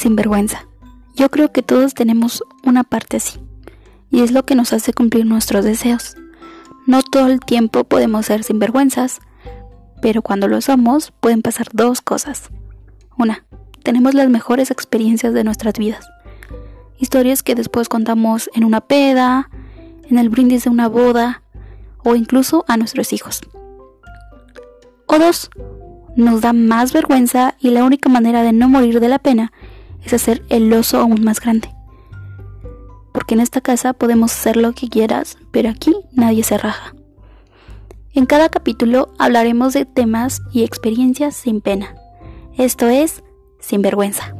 sinvergüenza. Yo creo que todos tenemos una parte así, y es lo que nos hace cumplir nuestros deseos. No todo el tiempo podemos ser sinvergüenzas, pero cuando lo somos pueden pasar dos cosas. Una, tenemos las mejores experiencias de nuestras vidas. Historias que después contamos en una peda, en el brindis de una boda o incluso a nuestros hijos. O dos, nos da más vergüenza y la única manera de no morir de la pena es hacer el oso aún más grande. Porque en esta casa podemos hacer lo que quieras, pero aquí nadie se raja. En cada capítulo hablaremos de temas y experiencias sin pena. Esto es Sin Vergüenza.